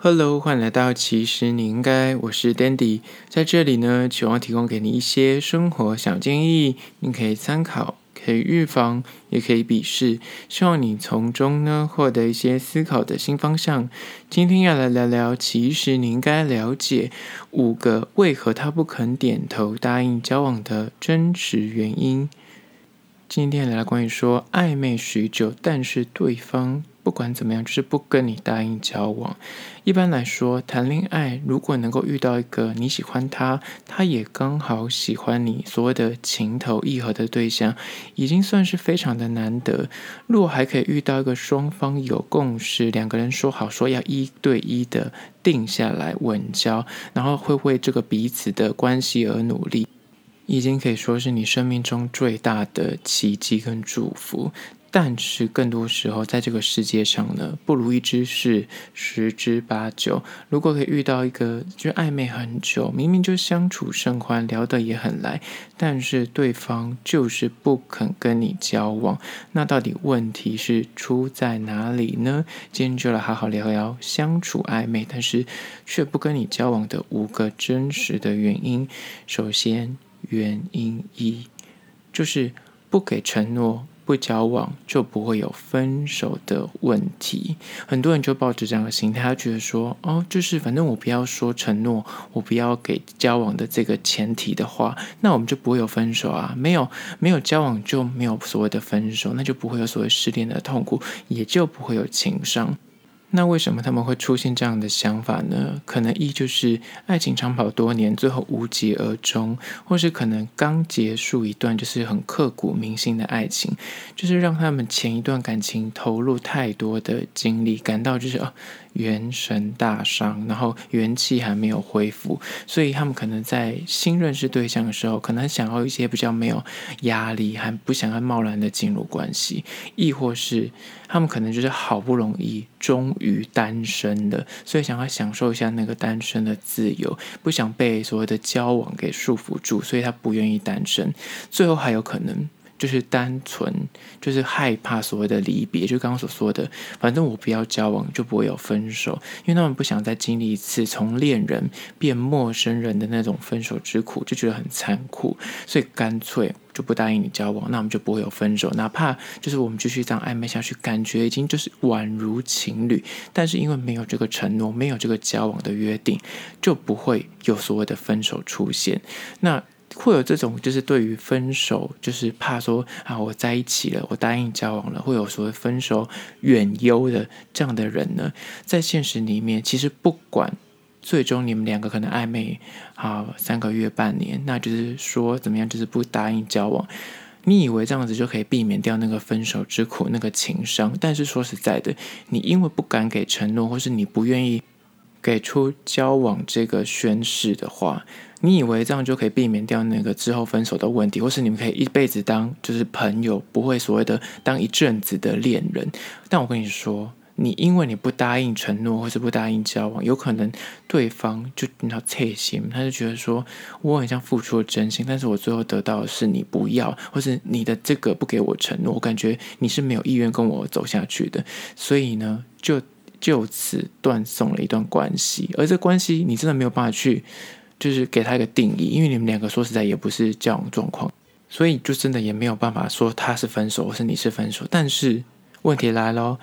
Hello，欢迎来到其实你应该，我是 Dandy，在这里呢，希望提供给你一些生活小建议，你可以参考，可以预防，也可以鄙视，希望你从中呢获得一些思考的新方向。今天要来聊聊，其实你应该了解五个为何他不肯点头答应交往的真实原因。今天来聊关于说暧昧许久，但是对方。不管怎么样，就是不跟你答应交往。一般来说，谈恋爱如果能够遇到一个你喜欢他，他也刚好喜欢你，所谓的情投意合的对象，已经算是非常的难得。如果还可以遇到一个双方有共识，两个人说好说要一对一的定下来稳交，然后会为这个彼此的关系而努力，已经可以说是你生命中最大的奇迹跟祝福。但是更多时候，在这个世界上呢，不如意之事十之八九。如果可以遇到一个就暧昧很久，明明就相处甚欢，聊得也很来，但是对方就是不肯跟你交往，那到底问题是出在哪里呢？今天就来好好聊聊相处暧昧，但是却不跟你交往的五个真实的原因。首先，原因一就是不给承诺。不交往就不会有分手的问题。很多人就抱着这样的心态，他觉得说，哦，就是反正我不要说承诺，我不要给交往的这个前提的话，那我们就不会有分手啊。没有没有交往就没有所谓的分手，那就不会有所谓失恋的痛苦，也就不会有情伤。那为什么他们会出现这样的想法呢？可能一就是爱情长跑多年，最后无疾而终，或是可能刚结束一段就是很刻骨铭心的爱情，就是让他们前一段感情投入太多的精力，感到就是哦。元神大伤，然后元气还没有恢复，所以他们可能在新认识对象的时候，可能想要一些比较没有压力，还不想要贸然的进入关系，亦或是他们可能就是好不容易终于单身的，所以想要享受一下那个单身的自由，不想被所谓的交往给束缚住，所以他不愿意单身，最后还有可能。就是单纯，就是害怕所谓的离别，就刚刚所说的，反正我不要交往，就不会有分手，因为他们不想再经历一次从恋人变陌生人的那种分手之苦，就觉得很残酷，所以干脆就不答应你交往，那我们就不会有分手，哪怕就是我们继续这样暧昧下去，感觉已经就是宛如情侣，但是因为没有这个承诺，没有这个交往的约定，就不会有所谓的分手出现。那。会有这种，就是对于分手，就是怕说啊，我在一起了，我答应交往了，会有所谓分手远忧的这样的人呢，在现实里面，其实不管最终你们两个可能暧昧啊三个月、半年，那就是说怎么样，就是不答应交往，你以为这样子就可以避免掉那个分手之苦、那个情伤，但是说实在的，你因为不敢给承诺，或是你不愿意给出交往这个宣誓的话。你以为这样就可以避免掉那个之后分手的问题，或是你们可以一辈子当就是朋友，不会所谓的当一阵子的恋人。但我跟你说，你因为你不答应承诺，或是不答应交往，有可能对方就你要切心，他就觉得说我很像付出了真心，但是我最后得到的是你不要，或是你的这个不给我承诺，我感觉你是没有意愿跟我走下去的，所以呢，就就此断送了一段关系。而这关系你真的没有办法去。就是给他一个定义，因为你们两个说实在也不是交往状况，所以就真的也没有办法说他是分手，或是你是分手。但是问题来了，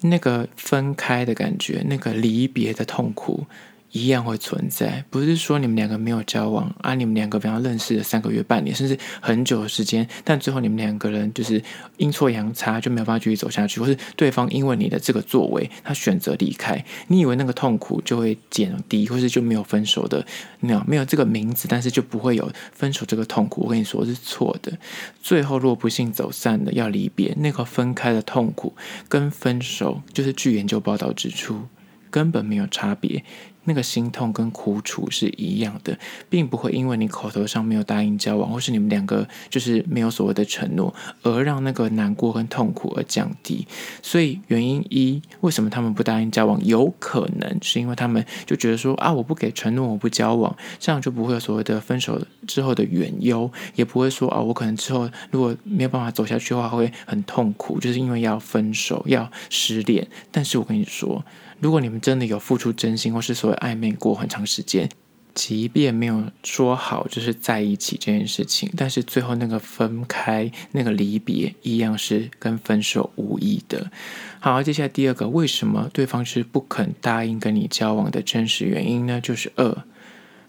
那个分开的感觉，那个离别的痛苦。一样会存在，不是说你们两个没有交往啊，你们两个比方认识了三个月、半年，甚至很久的时间，但最后你们两个人就是阴错阳差就没有办法继续走下去，或是对方因为你的这个作为，他选择离开，你以为那个痛苦就会减低，或是就没有分手的那样，没有这个名字，但是就不会有分手这个痛苦。我跟你说是错的，最后若不幸走散了，要离别，那个分开的痛苦跟分手，就是据研究报道指出，根本没有差别。那个心痛跟苦楚是一样的，并不会因为你口头上没有答应交往，或是你们两个就是没有所谓的承诺，而让那个难过跟痛苦而降低。所以原因一，为什么他们不答应交往？有可能是因为他们就觉得说啊，我不给承诺，我不交往，这样就不会有所谓的分手之后的远忧，也不会说啊，我可能之后如果没有办法走下去的话，会很痛苦，就是因为要分手要失恋。但是我跟你说。如果你们真的有付出真心，或是所谓暧昧过很长时间，即便没有说好就是在一起这件事情，但是最后那个分开、那个离别，一样是跟分手无异的。好，接下来第二个，为什么对方是不肯答应跟你交往的真实原因呢？就是二，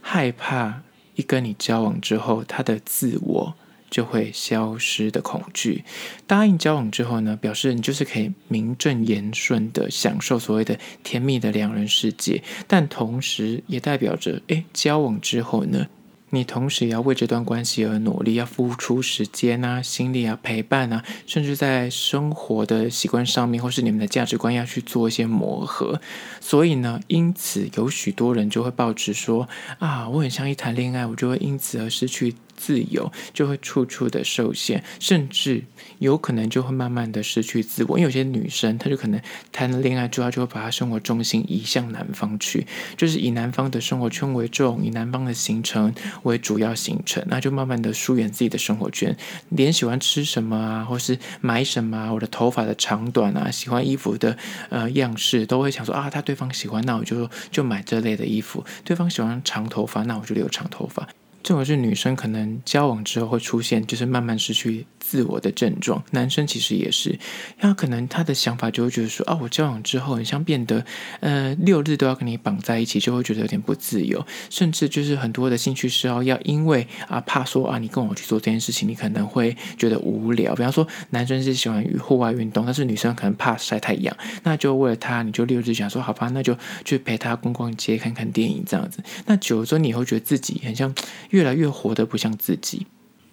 害怕一跟你交往之后，他的自我。就会消失的恐惧。答应交往之后呢，表示你就是可以名正言顺的享受所谓的甜蜜的两人世界，但同时也代表着，诶，交往之后呢，你同时也要为这段关系而努力，要付出时间啊、心力啊、陪伴啊，甚至在生活的习惯上面，或是你们的价值观要去做一些磨合。所以呢，因此有许多人就会抱持说啊，我很像一谈恋爱，我就会因此而失去。自由就会处处的受限，甚至有可能就会慢慢的失去自我。因为有些女生，她就可能谈了恋爱之后，就会把她生活重心移向男方去，就是以男方的生活圈为重，以男方的行程为主要行程，那就慢慢的疏远自己的生活圈，连喜欢吃什么啊，或是买什么啊，我的头发的长短啊，喜欢衣服的呃样式，都会想说啊，他对方喜欢，那我就就买这类的衣服；对方喜欢长头发，那我就留长头发。这种是女生可能交往之后会出现，就是慢慢失去自我的症状。男生其实也是，他可能他的想法就会觉得说，啊，我交往之后很像变得，呃，六日都要跟你绑在一起，就会觉得有点不自由，甚至就是很多的兴趣嗜好要因为啊怕说啊你跟我去做这件事情，你可能会觉得无聊。比方说，男生是喜欢户外运动，但是女生可能怕晒太阳，那就为了他，你就六日想说，好吧，那就去陪他逛逛街、看看电影这样子。那久了之后，你会觉得自己很像。越来越活得不像自己，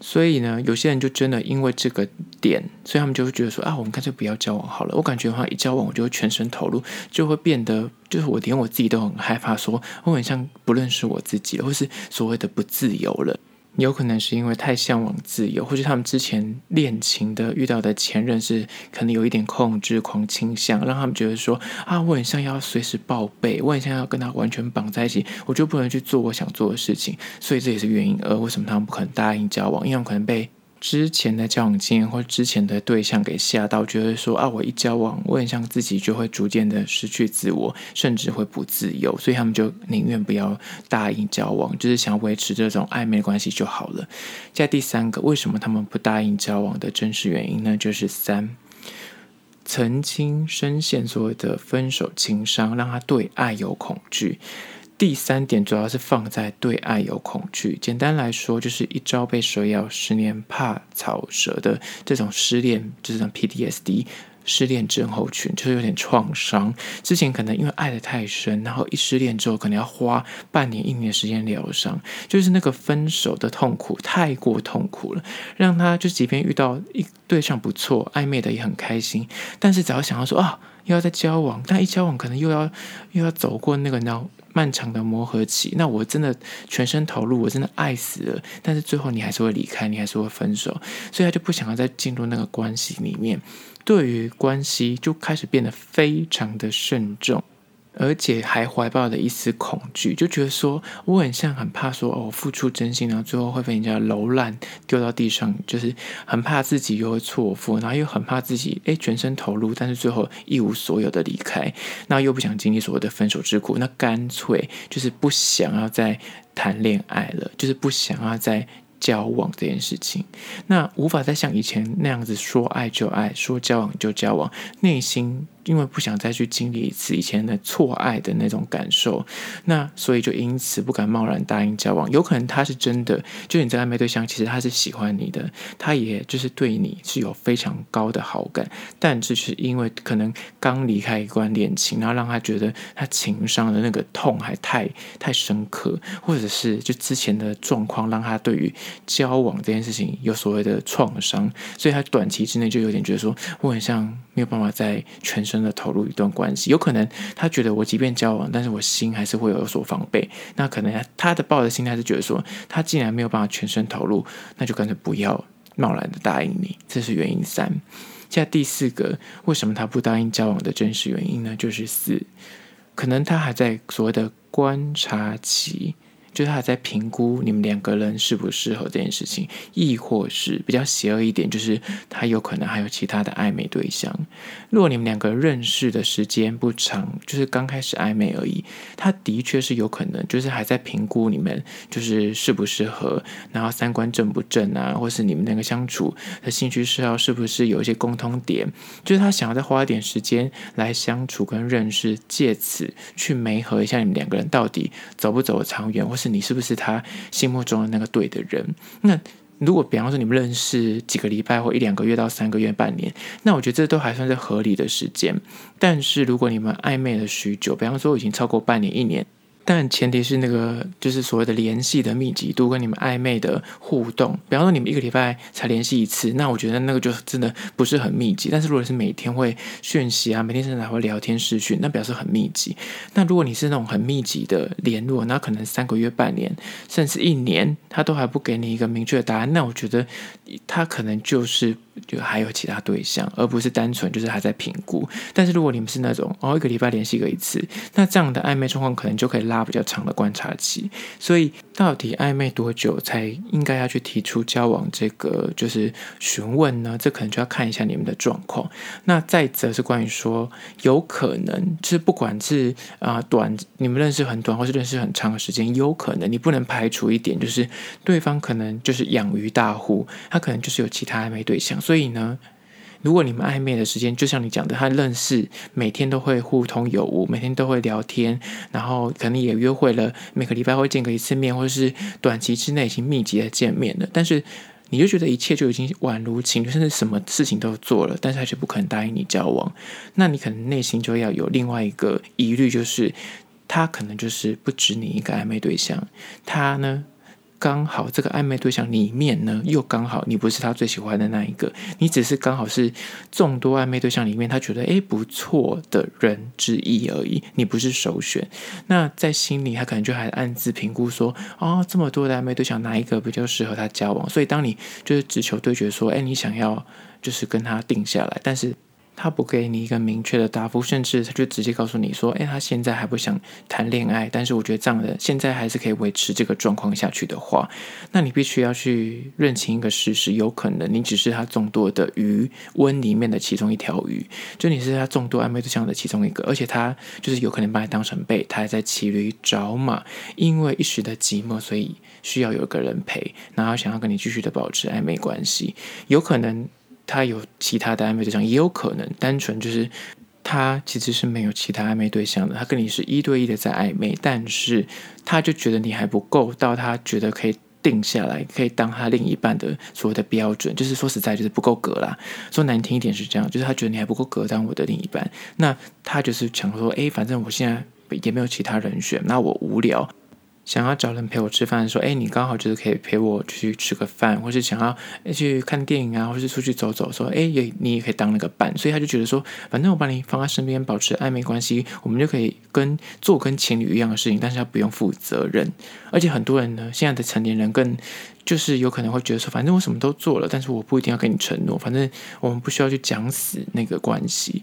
所以呢，有些人就真的因为这个点，所以他们就会觉得说啊，我们干脆不要交往好了。我感觉的话，一交往我就会全身投入，就会变得就是我连我自己都很害怕说，我很像不认识我自己了，或是所谓的不自由了。有可能是因为太向往自由，或是他们之前恋情的遇到的前任是可能有一点控制狂倾向，让他们觉得说啊，我很像要随时报备，我很像要跟他完全绑在一起，我就不能去做我想做的事情，所以这也是原因。而为什么他们不可能答应交往？因为他们可能被。之前的交往经验或之前的对象给吓到，觉得说啊，我一交往，我很像自己就会逐渐的失去自我，甚至会不自由，所以他们就宁愿不要答应交往，就是想维持这种暧昧关系就好了。在第三个，为什么他们不答应交往的真实原因呢？就是三，曾经深陷所谓的分手情伤，让他对爱有恐惧。第三点主要是放在对爱有恐惧。简单来说，就是一朝被蛇咬，十年怕草蛇的这种失恋，就是这种 PTSD 失恋症候群，就是有点创伤。之前可能因为爱得太深，然后一失恋之后，可能要花半年、一年时间疗伤，就是那个分手的痛苦太过痛苦了，让他就即便遇到一对象不错、暧昧的也很开心，但是只要想要说啊，又要再交往，但一交往可能又要又要走过那个然漫长的磨合期，那我真的全身投入，我真的爱死了，但是最后你还是会离开，你还是会分手，所以他就不想要再进入那个关系里面，对于关系就开始变得非常的慎重。而且还怀抱着一丝恐惧，就觉得说我很像很怕说哦，付出真心，然后最后会被人家揉烂丢到地上，就是很怕自己又会错付，然后又很怕自己诶全身投入，但是最后一无所有的离开，那又不想经历所谓的分手之苦，那干脆就是不想要再谈恋爱了，就是不想要再交往这件事情，那无法再像以前那样子说爱就爱，说交往就交往，内心。因为不想再去经历一次以前的错爱的那种感受，那所以就因此不敢贸然答应交往。有可能他是真的，就你在暧昧对象，其实他是喜欢你的，他也就是对你是有非常高的好感，但只是因为可能刚离开一段恋情，然后让他觉得他情伤的那个痛还太太深刻，或者是就之前的状况让他对于交往这件事情有所谓的创伤，所以他短期之内就有点觉得说，我很像没有办法在全。身的投入一段关系，有可能他觉得我即便交往，但是我心还是会有所防备。那可能他的抱的心态是觉得说，他既然没有办法全身投入，那就干脆不要贸然的答应你。这是原因三。现在第四个，为什么他不答应交往的真实原因呢？就是四，可能他还在所谓的观察期。就是他还在评估你们两个人适不适合这件事情，亦或是比较邪恶一点，就是他有可能还有其他的暧昧对象。如果你们两个认识的时间不长，就是刚开始暧昧而已，他的确是有可能就是还在评估你们就是适不适合，然后三观正不正啊，或是你们两个相处的兴趣嗜好是不是有一些共通点，就是他想要再花一点时间来相处跟认识，借此去媒合一下你们两个人到底走不走得长远，或是是你是不是他心目中的那个对的人？那如果比方说你们认识几个礼拜或一两个月到三个月、半年，那我觉得这都还算是合理的时间。但是如果你们暧昧了许久，比方说已经超过半年、一年。但前提是那个就是所谓的联系的密集度跟你们暧昧的互动，比方说你们一个礼拜才联系一次，那我觉得那个就真的不是很密集。但是如果是每天会讯息啊，每天甚至还会聊天视讯，那表示很密集。那如果你是那种很密集的联络，那可能三个月、半年甚至一年，他都还不给你一个明确的答案，那我觉得他可能就是。就还有其他对象，而不是单纯就是还在评估。但是如果你们是那种哦，一个礼拜联系个一次，那这样的暧昧状况可能就可以拉比较长的观察期。所以到底暧昧多久才应该要去提出交往这个就是询问呢？这可能就要看一下你们的状况。那再则是关于说，有可能就是不管是啊、短，你们认识很短，或是认识很长的时间，有可能你不能排除一点，就是对方可能就是养鱼大户，他可能就是有其他暧昧对象。所以呢，如果你们暧昧的时间，就像你讲的，他认识每天都会互通有无，每天都会聊天，然后可能也约会了，每个礼拜会见个一次面，或者是短期之内已经密集的见面了。但是你就觉得一切就已经宛如情侣，甚至什么事情都做了，但是他却不可能答应你交往，那你可能内心就要有另外一个疑虑，就是他可能就是不止你一个暧昧对象，他呢？刚好这个暧昧对象里面呢，又刚好你不是他最喜欢的那一个，你只是刚好是众多暧昧对象里面他觉得诶不错的人之一而已，你不是首选。那在心里他可能就还暗自评估说，哦，这么多的暧昧对象，哪一个比较适合他交往？所以当你就是直球对决说，诶，你想要就是跟他定下来，但是。他不给你一个明确的答复，甚至他就直接告诉你说：“诶，他现在还不想谈恋爱。”但是我觉得这样的现在还是可以维持这个状况下去的话，那你必须要去认清一个事实：有可能你只是他众多的鱼温里面的其中一条鱼，就你是他众多暧昧对象的其中一个，而且他就是有可能把你当成备胎，在骑驴找马，因为一时的寂寞，所以需要有个人陪，然后想要跟你继续的保持暧昧关系，有可能。他有其他的暧昧对象，也有可能单纯就是他其实是没有其他暧昧对象的。他跟你是一对一的在暧昧，但是他就觉得你还不够，到他觉得可以定下来，可以当他另一半的所谓的标准。就是说实在，就是不够格啦。说难听一点是这样，就是他觉得你还不够格当我的另一半。那他就是想说，哎，反正我现在也没有其他人选，那我无聊。想要找人陪我吃饭，说，哎，你刚好就是可以陪我去吃个饭，或是想要去看电影啊，或是出去走走，说，哎，也你也可以当那个伴，所以他就觉得说，反正我把你放在身边，保持暧昧关系，我们就可以跟做跟情侣一样的事情，但是他不用负责任。而且很多人呢，现在的成年人更就是有可能会觉得说，反正我什么都做了，但是我不一定要跟你承诺，反正我们不需要去讲死那个关系。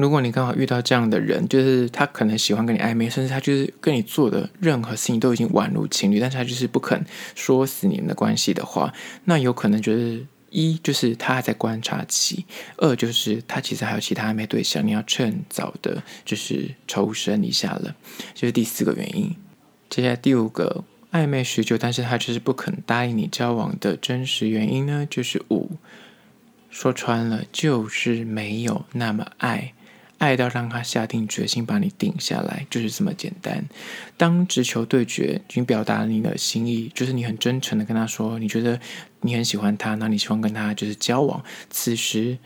如果你刚好遇到这样的人，就是他可能喜欢跟你暧昧，甚至他就是跟你做的任何事情都已经宛如情侣，但是他就是不肯说死你们的关系的话，那有可能就是一就是他还在观察期，二就是他其实还有其他暧昧对象，你要趁早的就是抽身一下了，就是第四个原因。接下来第五个暧昧许久，但是他就是不肯答应你交往的真实原因呢，就是五，说穿了就是没有那么爱。爱到让他下定决心把你定下来，就是这么简单。当直球对决，已经表达了你的心意，就是你很真诚的跟他说，你觉得你很喜欢他，那你希望跟他就是交往。此时。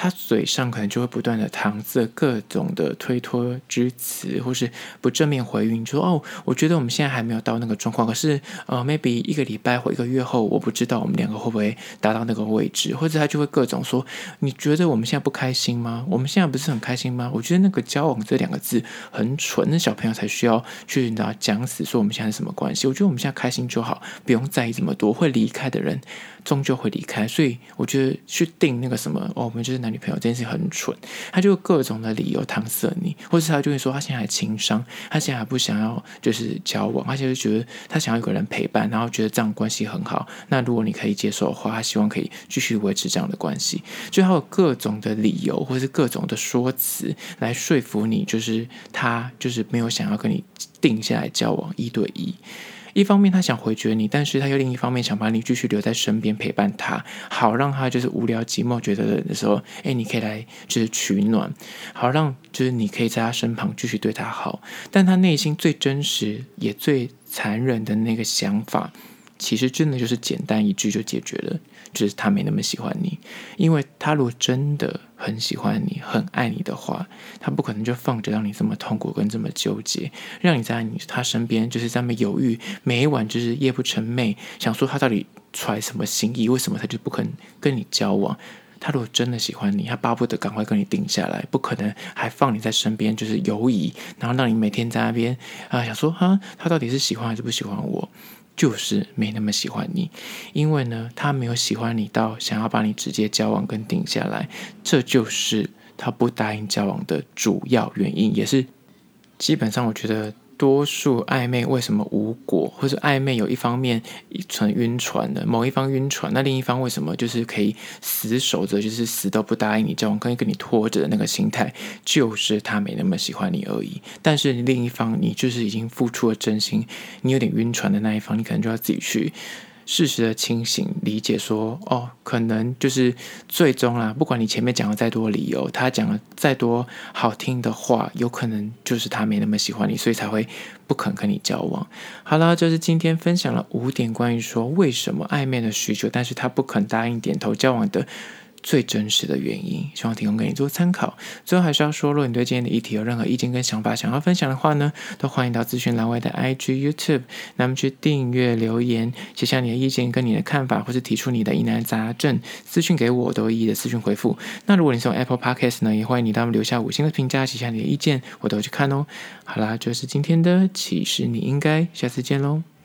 他嘴上可能就会不断的搪塞各种的推脱之词，或是不正面回应，说哦，我觉得我们现在还没有到那个状况，可是呃，maybe 一个礼拜或一个月后，我不知道我们两个会不会达到那个位置，或者他就会各种说，你觉得我们现在不开心吗？我们现在不是很开心吗？我觉得那个交往这两个字很蠢，那小朋友才需要去拿讲死说我们现在是什么关系？我觉得我们现在开心就好，不用在意这么多。会离开的人终究会离开，所以我觉得去定那个什么哦，我们就是他女朋友这件事很蠢，他就各种的理由搪塞你，或是他就会说他现在还情商，他现在还不想要就是交往，他现在觉得他想要有个人陪伴，然后觉得这样关系很好。那如果你可以接受的话，他希望可以继续维持这样的关系，就他有各种的理由或是各种的说辞来说服你，就是他就是没有想要跟你定下来交往一对一。一方面他想回绝你，但是他又另一方面想把你继续留在身边陪伴他，好让他就是无聊寂寞觉得冷的时候，哎，你可以来就是取暖，好让就是你可以在他身旁继续对他好。但他内心最真实也最残忍的那个想法，其实真的就是简单一句就解决了。就是他没那么喜欢你，因为他如果真的很喜欢你、很爱你的话，他不可能就放着让你这么痛苦跟这么纠结，让你在你他身边就是这么犹豫，每一晚就是夜不成寐，想说他到底揣什么心意，为什么他就不肯跟你交往？他如果真的喜欢你，他巴不得赶快跟你定下来，不可能还放你在身边就是犹疑，然后让你每天在那边啊想说哈，他到底是喜欢还是不喜欢我？就是没那么喜欢你，因为呢，他没有喜欢你到想要把你直接交往跟定下来，这就是他不答应交往的主要原因，也是基本上我觉得。多数暧昧为什么无果，或者暧昧有一方面存晕船的，某一方晕船，那另一方为什么就是可以死守着，就是死都不答应你交往，可以跟你拖着的那个心态，就是他没那么喜欢你而已。但是另一方，你就是已经付出了真心，你有点晕船的那一方，你可能就要自己去。事实的清醒，理解说，哦，可能就是最终啦，不管你前面讲了再多理由，他讲了再多好听的话，有可能就是他没那么喜欢你，所以才会不肯跟你交往。好了，就是今天分享了五点关于说为什么暧昧了许久，但是他不肯答应点头交往的。最真实的原因，希望提供给你做参考。最后还是要说，如果你对今天的议题有任何意见跟想法想要分享的话呢，都欢迎到资讯栏外的 IG、YouTube，那么去订阅、留言，写下你的意见跟你的看法，或是提出你的疑难杂症，私讯给我，我都一一的私讯回复。那如果你是用 Apple Podcast 呢，也欢迎你到留下五星的评价，写下你的意见，我都会去看哦。好啦，就是今天的，其实你应该下次见喽。